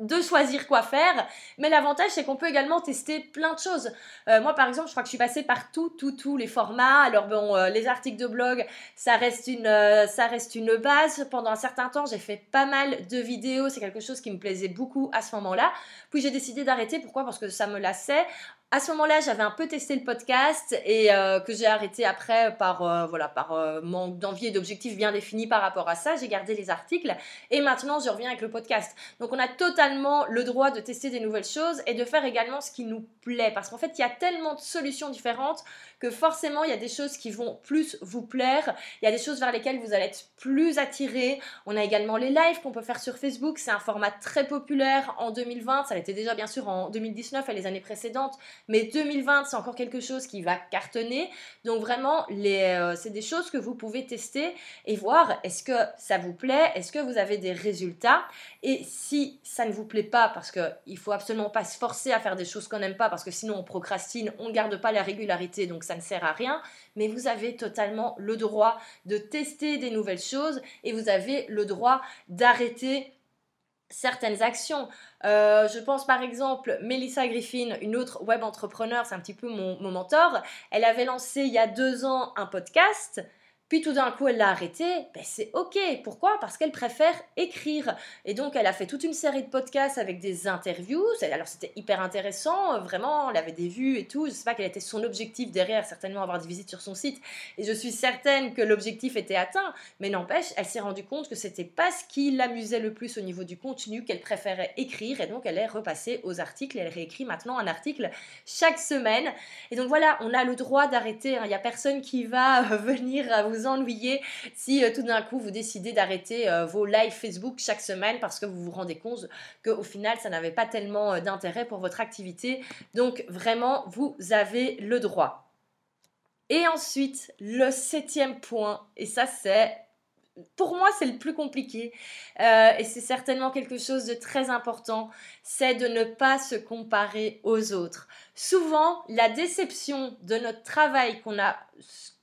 de choisir quoi faire, mais l'avantage c'est qu'on peut également tester plein de choses. Euh, moi par exemple, je crois que je suis passée par tout, tout, tous les formats. Alors bon, euh, les articles de blog, ça reste une, euh, ça reste une base. Pendant un certain temps, j'ai fait pas mal de vidéos. C'est quelque chose qui me plaisait beaucoup à ce moment-là. Puis j'ai décidé d'arrêter. Pourquoi? Parce que ça me lassait. À ce moment-là, j'avais un peu testé le podcast et euh, que j'ai arrêté après par euh, voilà par euh, manque d'envie et d'objectifs bien définis par rapport à ça. J'ai gardé les articles et maintenant je reviens avec le podcast. Donc on a totalement le droit de tester des nouvelles choses et de faire également ce qui nous plaît parce qu'en fait il y a tellement de solutions différentes que forcément il y a des choses qui vont plus vous plaire, il y a des choses vers lesquelles vous allez être plus attiré. On a également les lives qu'on peut faire sur Facebook, c'est un format très populaire en 2020, ça l'était déjà bien sûr en 2019 et les années précédentes, mais 2020 c'est encore quelque chose qui va cartonner. Donc vraiment, euh, c'est des choses que vous pouvez tester et voir est-ce que ça vous plaît, est-ce que vous avez des résultats. Et si ça ne vous plaît pas, parce qu'il faut absolument pas se forcer à faire des choses qu'on n'aime pas, parce que sinon on procrastine, on ne garde pas la régularité, donc ça ne sert à rien, mais vous avez totalement le droit de tester des nouvelles choses et vous avez le droit d'arrêter certaines actions. Euh, je pense par exemple Melissa Griffin, une autre web entrepreneur, c'est un petit peu mon, mon mentor. Elle avait lancé il y a deux ans un podcast puis tout d'un coup, elle l'a arrêté. Ben, c'est ok. Pourquoi? Parce qu'elle préfère écrire. Et donc, elle a fait toute une série de podcasts avec des interviews. Alors, c'était hyper intéressant. Euh, vraiment, elle avait des vues et tout. Je sais pas quel était son objectif derrière. Certainement avoir des visites sur son site. Et je suis certaine que l'objectif était atteint. Mais n'empêche, elle s'est rendue compte que c'était pas ce qui l'amusait le plus au niveau du contenu qu'elle préférait écrire. Et donc, elle est repassée aux articles. Elle réécrit maintenant un article chaque semaine. Et donc, voilà, on a le droit d'arrêter. Hein. Il n'y a personne qui va venir vous ennuyer si euh, tout d'un coup vous décidez d'arrêter euh, vos lives Facebook chaque semaine parce que vous vous rendez compte qu'au final ça n'avait pas tellement euh, d'intérêt pour votre activité. Donc vraiment, vous avez le droit. Et ensuite, le septième point, et ça c'est pour moi, c'est le plus compliqué et c'est certainement quelque chose de très important, c'est de ne pas se comparer aux autres. Souvent, la déception de notre travail qu'on a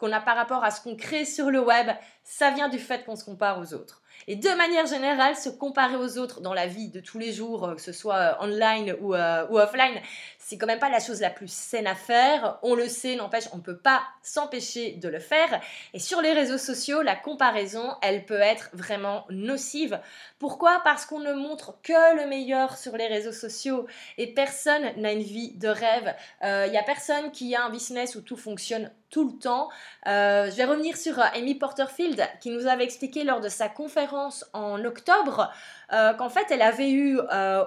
qu'on a par rapport à ce qu'on crée sur le web, ça vient du fait qu'on se compare aux autres. Et de manière générale, se comparer aux autres dans la vie de tous les jours, euh, que ce soit euh, online ou, euh, ou offline, c'est quand même pas la chose la plus saine à faire. On le sait, n'empêche, on ne peut pas s'empêcher de le faire. Et sur les réseaux sociaux, la comparaison, elle peut être vraiment nocive. Pourquoi? Parce qu'on ne montre que le meilleur sur les réseaux sociaux et personne n'a une vie de rêve. Il n'y a personne qui a un business où tout fonctionne tout le temps. Euh, je vais revenir sur euh, Amy Porterfield qui nous avait expliqué lors de sa conférence en octobre euh, qu'en fait elle avait eu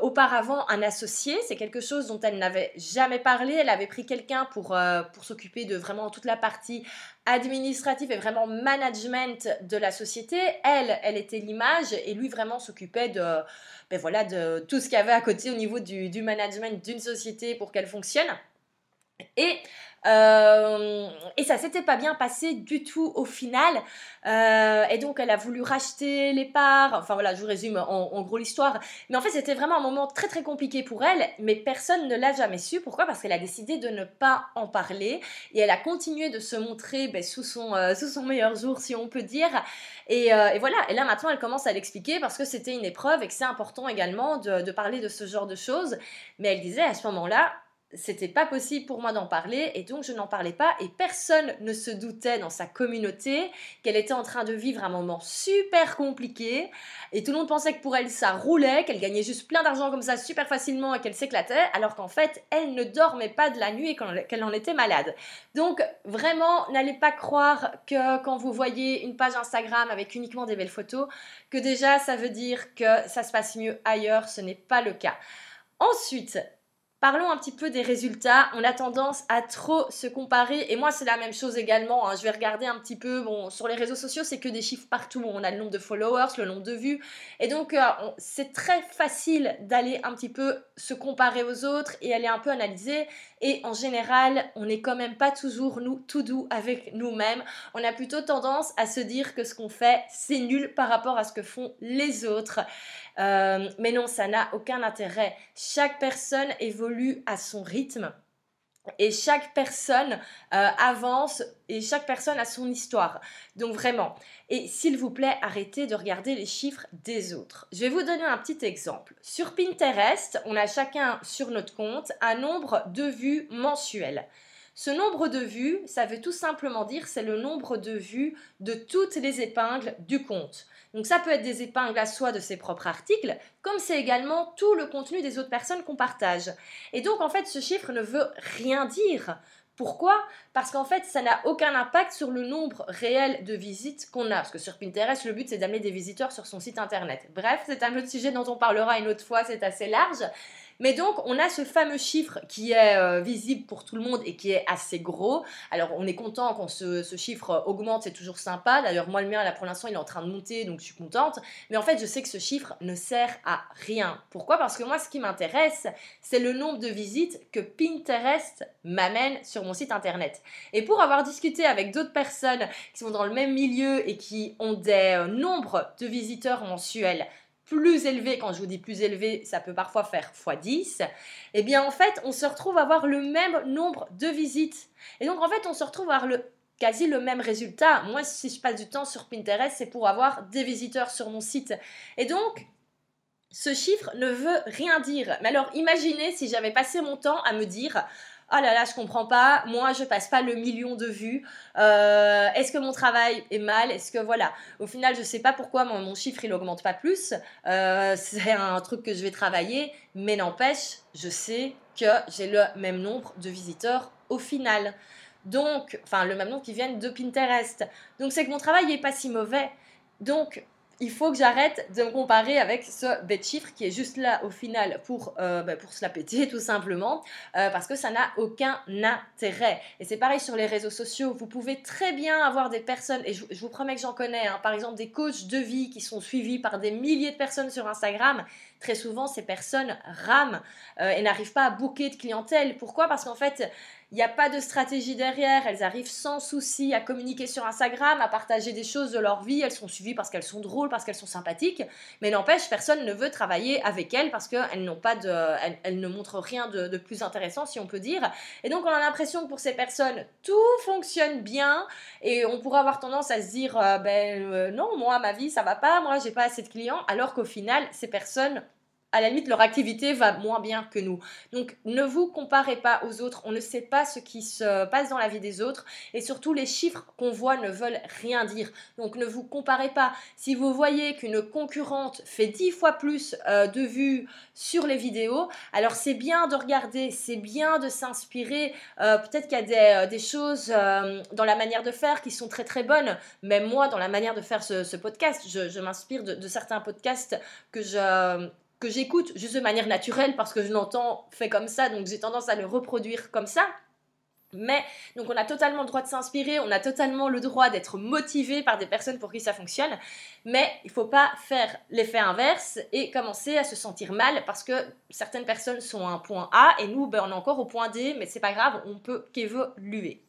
auparavant un associé, c'est quelque chose dont elle n'avait jamais parlé, elle avait pris quelqu'un pour, pour s'occuper de vraiment toute la partie administrative et vraiment management de la société. Elle, elle était l'image et lui vraiment s'occupait de, ben voilà, de tout ce qu'il y avait à côté au niveau du, du management d'une société pour qu'elle fonctionne. Et euh, et ça s'était pas bien passé du tout au final. Euh, et donc elle a voulu racheter les parts. Enfin voilà, je vous résume en, gros l'histoire. Mais en fait c'était vraiment un moment très très compliqué pour elle. Mais personne ne l'a jamais su. Pourquoi? Parce qu'elle a décidé de ne pas en parler. Et elle a continué de se montrer ben, sous, son, euh, sous son meilleur jour si on peut dire. Et, voilà, et là maintenant elle commence à l'expliquer parce que c'était une épreuve et que c'est important également de parler de ce genre de choses. Mais elle disait à ce moment-là, c'était pas possible pour moi d'en parler et donc je n'en parlais pas et personne ne se doutait dans sa communauté qu'elle était en train de vivre un moment super compliqué et tout le monde pensait que pour elle ça roulait, qu'elle gagnait juste plein d'argent comme ça super facilement et qu'elle s'éclatait alors qu'en fait elle ne dormait pas de la nuit et qu'elle en était malade. Donc vraiment n'allez pas croire que quand vous voyez une page Instagram avec uniquement des belles photos que déjà ça veut dire que ça se passe mieux ailleurs, ce n'est pas le cas. Ensuite, Parlons un petit peu des résultats. On a tendance à trop se comparer. Et moi, c'est la même chose également. Hein. Je vais regarder un petit peu. Bon, sur les réseaux sociaux, c'est que des chiffres partout. On a le nombre de followers, le nombre de vues. Et donc, euh, c'est très facile d'aller un petit peu se comparer aux autres et aller un peu analyser. Et en général, on n'est quand même pas toujours nous tout doux avec nous-mêmes. On a plutôt tendance à se dire que ce qu'on fait, c'est nul par rapport à ce que font les autres. Euh, mais non, ça n'a aucun intérêt. Chaque personne évolue à son rythme. Et chaque personne euh, avance et chaque personne a son histoire. Donc vraiment. Et s'il vous plaît, arrêtez de regarder les chiffres des autres. Je vais vous donner un petit exemple. Sur Pinterest, on a chacun sur notre compte un nombre de vues mensuelles. Ce nombre de vues, ça veut tout simplement dire c'est le nombre de vues de toutes les épingles du compte. Donc ça peut être des épingles à soi de ses propres articles, comme c'est également tout le contenu des autres personnes qu'on partage. Et donc en fait ce chiffre ne veut rien dire. Pourquoi? Parce qu'en fait, ça n'a aucun impact sur le nombre réel de visites qu'on a. Parce que sur Pinterest, le but, c'est d'amener des visiteurs sur son site internet. Bref, c'est un autre sujet dont on parlera une autre fois, c'est assez large. Mais donc, on a ce fameux chiffre qui est euh, visible pour tout le monde et qui est assez gros. Alors, on est content quand ce, chiffre augmente, c'est toujours sympa. D'ailleurs, moi, le mien, là, pour l'instant, il est en train de monter, donc je suis contente. Mais en fait, je sais que ce chiffre ne sert à rien. Pourquoi? Parce que moi, ce qui m'intéresse, c'est le nombre de visites que Pinterest m'amène sur mon site internet. Et pour avoir discuté avec d'autres personnes qui sont dans le même milieu et qui ont des euh, nombres de visiteurs mensuels plus élevé, quand je vous dis plus élevé, ça peut parfois faire x10, et eh bien en fait, on se retrouve à avoir le même nombre de visites. Et donc en fait, on se retrouve à avoir le, quasi le même résultat. Moi, si je passe du temps sur Pinterest, c'est pour avoir des visiteurs sur mon site. Et donc, ce chiffre ne veut rien dire. Mais alors, imaginez si j'avais passé mon temps à me dire oh là là, je comprends pas, moi je passe pas le million de vues, euh, est-ce que mon travail est mal, est-ce que voilà, au final je sais pas pourquoi mon, chiffre il augmente pas plus, euh, c'est un truc que je vais travailler, mais n'empêche, je sais que j'ai le même nombre de visiteurs au final. Donc, enfin le même nombre qui viennent de Pinterest. Donc c'est que mon travail n'est pas si mauvais. Donc il faut que j'arrête de me comparer avec ce bête chiffre qui est juste là au final pour, euh, bah, se la péter <laughs> tout simplement euh, parce que ça n'a aucun intérêt. Et c'est pareil sur les réseaux sociaux. Vous pouvez très bien avoir des personnes, et je, vous promets que j'en connais, hein, par exemple des coachs de vie qui sont suivis par des milliers de personnes sur Instagram. Très souvent, ces personnes rament euh, et n'arrivent pas à booker de clientèle. Pourquoi? Parce qu'en fait, il n'y a pas de stratégie derrière, elles arrivent sans souci à communiquer sur Instagram, à partager des choses de leur vie, elles sont suivies parce qu'elles sont drôles, parce qu'elles sont sympathiques, mais n'empêche, personne ne veut travailler avec elles parce qu'elles n'ont pas de, elles, ne montrent rien de, plus intéressant, si on peut dire. Et donc on a l'impression que pour ces personnes, tout fonctionne bien et on pourrait avoir tendance à se dire, euh, ben euh, non, moi, ma vie, ça va pas, moi, j'ai pas assez de clients, alors qu'au final, ces personnes à la limite, leur activité va moins bien que nous. Donc, ne vous comparez pas aux autres. On ne sait pas ce qui se passe dans la vie des autres. Et surtout, les chiffres qu'on voit ne veulent rien dire. Donc, ne vous comparez pas. Si vous voyez qu'une concurrente fait dix fois plus euh, de vues sur les vidéos, alors c'est bien de regarder, c'est bien de s'inspirer. Euh, peut-être qu'il y a des, euh, choses dans la manière de faire qui sont très très bonnes. Même moi, dans la manière de faire ce, podcast, je, m'inspire de certains podcasts que je que j'écoute juste de manière naturelle parce que je l'entends fait comme ça, donc j'ai tendance à le reproduire comme ça. Mais donc on a totalement le droit de s'inspirer, on a totalement le droit d'être motivé par des personnes pour qui ça fonctionne, mais il ne faut pas faire l'effet inverse et commencer à se sentir mal parce que certaines personnes sont à un point A et nous ben, on est encore au point D, mais c'est pas grave, on peut qu'évoluer.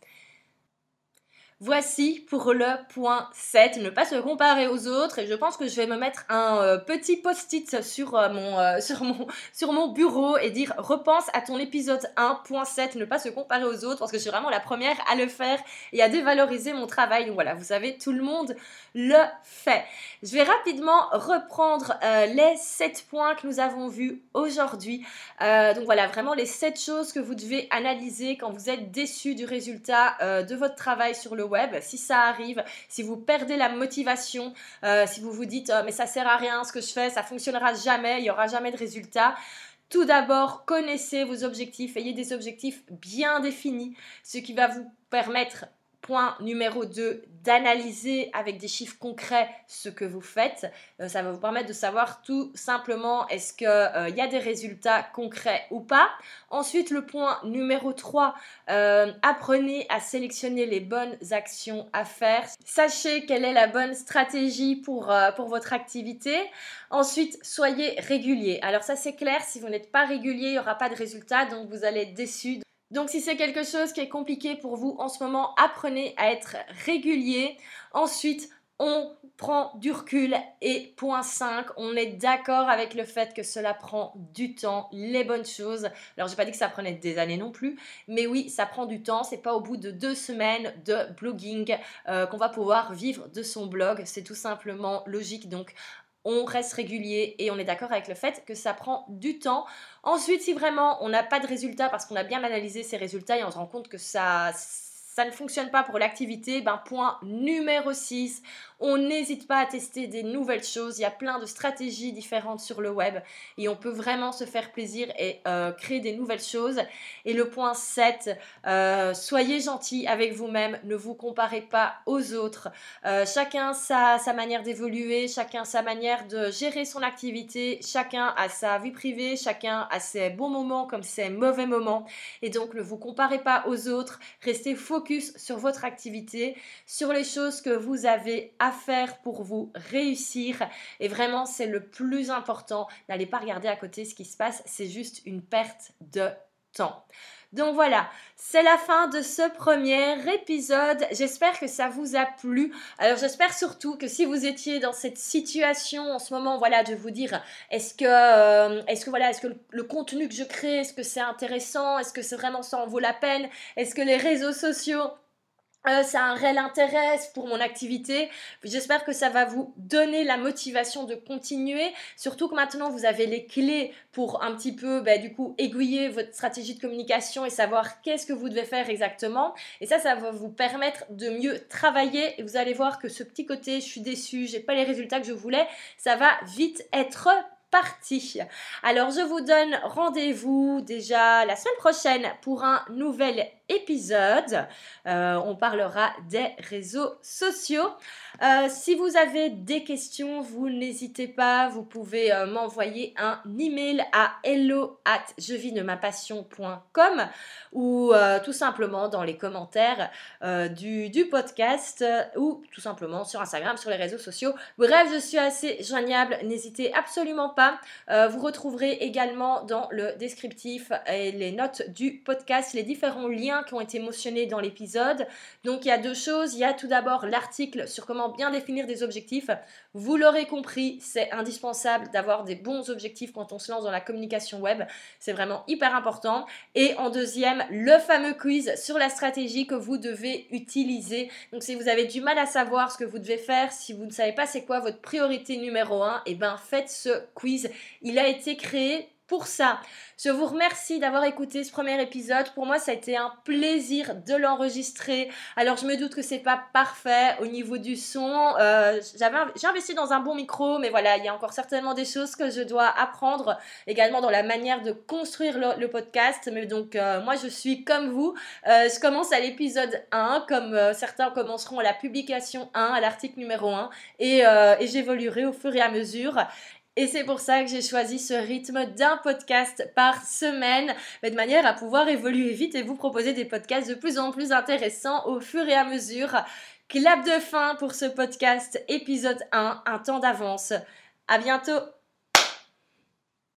Voici pour le point 7, ne pas se comparer aux autres. Et je pense que je vais me mettre un euh, petit post-it sur, euh, mon, euh, <laughs> sur, mon, sur mon bureau et dire repense à ton épisode 1.7, ne pas se comparer aux autres, parce que je suis vraiment la première à le faire et à dévaloriser mon travail. Donc voilà, vous savez, tout le monde le fait. Je vais rapidement reprendre les 7 points que nous avons vus aujourd'hui. donc voilà, vraiment les 7 choses que vous devez analyser quand vous êtes déçu du résultat de votre travail sur le si ça arrive, si vous perdez la motivation, euh, si vous vous dites oh, mais ça sert à rien ce que je fais, ça fonctionnera jamais, il y aura jamais de résultat. Tout d'abord, connaissez vos objectifs, ayez des objectifs bien définis, ce qui va vous permettre Point numéro 2, d'analyser avec des chiffres concrets ce que vous faites. Euh, ça va vous permettre de savoir tout simplement est-ce qu'il euh, y a des résultats concrets ou pas. Ensuite, le point numéro 3, euh, apprenez à sélectionner les bonnes actions à faire. Sachez quelle est la bonne stratégie pour, pour votre activité. Ensuite, soyez régulier. Alors ça c'est clair, si vous n'êtes pas régulier, il n'y aura pas de résultat, donc vous allez être déçu. Donc si c'est quelque chose qui est compliqué pour vous en ce moment, apprenez à être régulier. Ensuite, on prend du recul et point 5, on est d'accord avec le fait que cela prend du temps, les bonnes choses. Alors, j'ai pas dit que ça prenait des années non plus, mais oui, ça prend du temps. C'est pas au bout de deux semaines de blogging euh, qu'on va pouvoir vivre de son blog. C'est tout simplement logique. Donc, on reste régulier et on est d'accord avec le fait que ça prend du temps. Ensuite, si vraiment on n'a pas de résultats parce qu'on a bien analysé ces résultats et on se rend compte que ça ça ne fonctionne pas pour l'activité, ben point numéro 6, on n'hésite pas à tester des nouvelles choses. Il y a plein de stratégies différentes sur le web et on peut vraiment se faire plaisir et euh, créer des nouvelles choses. Et le point 7, euh, soyez gentil avec vous-même, ne vous comparez pas aux autres. Euh, chacun sa, sa manière d'évoluer, chacun sa manière de gérer son activité, chacun a sa vie privée, chacun a ses bons moments comme ses mauvais moments. Et donc ne vous comparez pas aux autres, restez focus sur votre activité, sur les choses que vous avez à faire pour vous réussir. Et vraiment, c'est le plus important. N'allez pas regarder à côté ce qui se passe, c'est juste une perte de temps. Donc voilà, c'est la fin de ce premier épisode. J'espère que ça vous a plu. Alors j'espère surtout que si vous étiez dans cette situation en ce moment, voilà, de vous dire est-ce que, euh, est-ce que voilà, est-ce que le, contenu que je crée, est-ce que c'est intéressant, est-ce que c'est vraiment ça en vaut la peine, est-ce que les réseaux sociaux euh, ça a un réel intérêt pour mon activité. J'espère que ça va vous donner la motivation de continuer. Surtout que maintenant vous avez les clés pour un petit peu, bah, du coup, aiguiller votre stratégie de communication et savoir qu'est-ce que vous devez faire exactement. Et ça, ça va vous permettre de mieux travailler. Et vous allez voir que ce petit côté, je suis déçue, j'ai pas les résultats que je voulais, ça va vite être parti. Alors je vous donne rendez-vous déjà la semaine prochaine pour un nouvel épisode. Euh, on parlera des réseaux sociaux. Euh, si vous avez des questions, vous n'hésitez pas, vous pouvez euh, m'envoyer un email à hello at ou tout simplement dans les commentaires du, du, podcast ou tout simplement sur Instagram, sur les réseaux sociaux. Bref, je suis assez joignable, n'hésitez absolument pas. vous retrouverez également dans le descriptif et les notes du podcast les différents liens qui ont été mentionnés dans l'épisode. Donc il y a deux choses. Il y a tout d'abord l'article sur comment bien définir des objectifs. Vous l'aurez compris, c'est indispensable d'avoir des bons objectifs quand on se lance dans la communication web. C'est vraiment hyper important. Et en deuxième, le fameux quiz sur la stratégie que vous devez utiliser. Donc si vous avez du mal à savoir ce que vous devez faire, si vous ne savez pas c'est quoi votre priorité numéro 1, et eh ben faites ce quiz. Il a été créé pour ça. Je vous remercie d'avoir écouté ce premier épisode. Pour moi, ça a été un plaisir de l'enregistrer. Alors, je me doute que c'est pas parfait au niveau du son. Euh, j'ai investi dans un bon micro, mais voilà, il y a encore certainement des choses que je dois apprendre également dans la manière de construire le, podcast. Mais donc, euh, moi, je suis comme vous. Euh, je commence à l'épisode 1, comme certains commenceront à la publication 1, à l'article numéro 1, et, et j'évoluerai au fur et à mesure. Et c'est pour ça que j'ai choisi ce rythme d'un podcast par semaine, mais de manière à pouvoir évoluer vite et vous proposer des podcasts de plus en plus intéressants au fur et à mesure. Clap de fin pour ce podcast épisode 1, un temps d'avance. À bientôt!